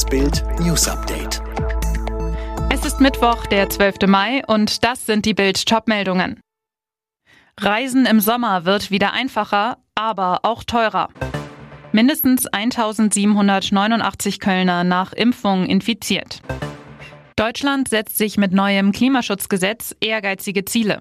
Das Bild News Update. Es ist Mittwoch, der 12. Mai und das sind die Bild Top-Meldungen. Reisen im Sommer wird wieder einfacher, aber auch teurer. Mindestens 1789 Kölner nach Impfung infiziert. Deutschland setzt sich mit neuem Klimaschutzgesetz ehrgeizige Ziele.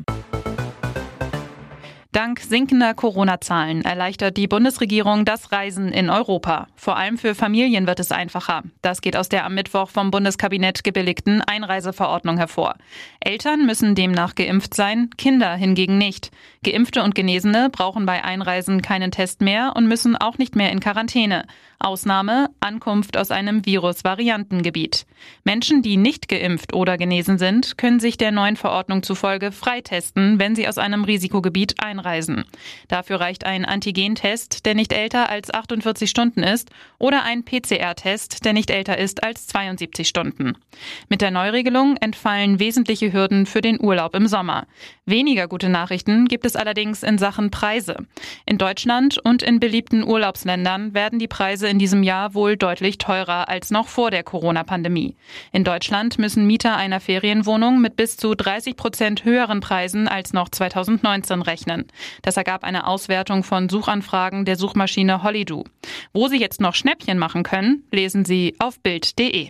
Dank sinkender Corona-Zahlen erleichtert die Bundesregierung das Reisen in Europa. Vor allem für Familien wird es einfacher. Das geht aus der am Mittwoch vom Bundeskabinett gebilligten Einreiseverordnung hervor. Eltern müssen demnach geimpft sein, Kinder hingegen nicht. Geimpfte und Genesene brauchen bei Einreisen keinen Test mehr und müssen auch nicht mehr in Quarantäne. Ausnahme Ankunft aus einem Virus-Variantengebiet. Menschen, die nicht geimpft oder genesen sind, können sich der neuen Verordnung zufolge freitesten, wenn sie aus einem Risikogebiet einreisen. Dafür reicht ein Antigentest, der nicht älter als 48 Stunden ist, oder ein PCR-Test, der nicht älter ist als 72 Stunden. Mit der Neuregelung entfallen wesentliche Hürden für den Urlaub im Sommer. Weniger gute Nachrichten gibt es allerdings in Sachen Preise. In Deutschland und in beliebten Urlaubsländern werden die Preise in diesem Jahr wohl deutlich teurer als noch vor der Corona-Pandemie. In Deutschland müssen Mieter einer Ferienwohnung mit bis zu 30 Prozent höheren Preisen als noch 2019 rechnen. Das ergab eine Auswertung von Suchanfragen der Suchmaschine Hollydo. Wo Sie jetzt noch Schnäppchen machen können, lesen Sie auf Bild.de.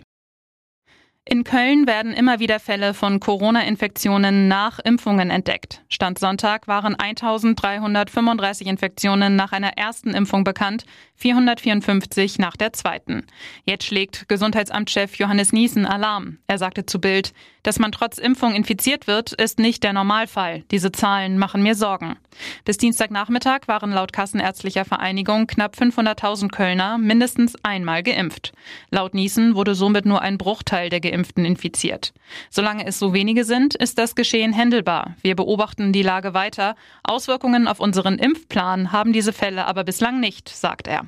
In Köln werden immer wieder Fälle von Corona-Infektionen nach Impfungen entdeckt. Stand Sonntag waren 1335 Infektionen nach einer ersten Impfung bekannt, 454 nach der zweiten. Jetzt schlägt Gesundheitsamtschef Johannes Niesen Alarm. Er sagte zu Bild, dass man trotz Impfung infiziert wird, ist nicht der Normalfall. Diese Zahlen machen mir Sorgen. Bis Dienstagnachmittag waren laut Kassenärztlicher Vereinigung knapp 500.000 Kölner mindestens einmal geimpft. Laut Niesen wurde somit nur ein Bruchteil der Geimpften Geimpften infiziert. Solange es so wenige sind, ist das Geschehen händelbar. Wir beobachten die Lage weiter. Auswirkungen auf unseren Impfplan haben diese Fälle aber bislang nicht, sagt er.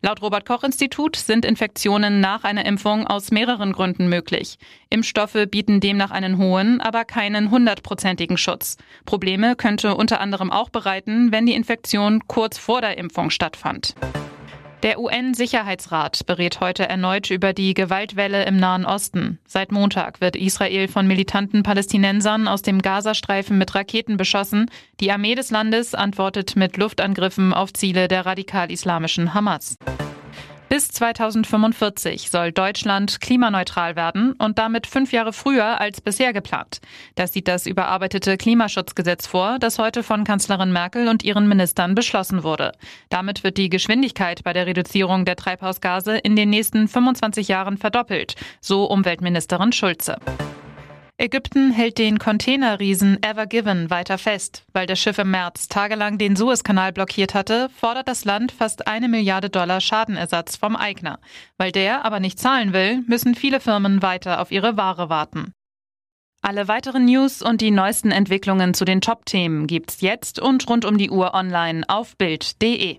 Laut Robert Koch Institut sind Infektionen nach einer Impfung aus mehreren Gründen möglich. Impfstoffe bieten demnach einen hohen, aber keinen hundertprozentigen Schutz. Probleme könnte unter anderem auch bereiten, wenn die Infektion kurz vor der Impfung stattfand. Der UN-Sicherheitsrat berät heute erneut über die Gewaltwelle im Nahen Osten. Seit Montag wird Israel von militanten Palästinensern aus dem Gazastreifen mit Raketen beschossen. Die Armee des Landes antwortet mit Luftangriffen auf Ziele der radikal-islamischen Hamas. Bis 2045 soll Deutschland klimaneutral werden und damit fünf Jahre früher als bisher geplant. Das sieht das überarbeitete Klimaschutzgesetz vor, das heute von Kanzlerin Merkel und ihren Ministern beschlossen wurde. Damit wird die Geschwindigkeit bei der Reduzierung der Treibhausgase in den nächsten 25 Jahren verdoppelt, so Umweltministerin Schulze. Ägypten hält den Containerriesen Ever Given weiter fest. Weil das Schiff im März tagelang den Suezkanal blockiert hatte, fordert das Land fast eine Milliarde Dollar Schadenersatz vom Eigner. Weil der aber nicht zahlen will, müssen viele Firmen weiter auf ihre Ware warten. Alle weiteren News und die neuesten Entwicklungen zu den Top-Themen gibt's jetzt und rund um die Uhr online auf Bild.de.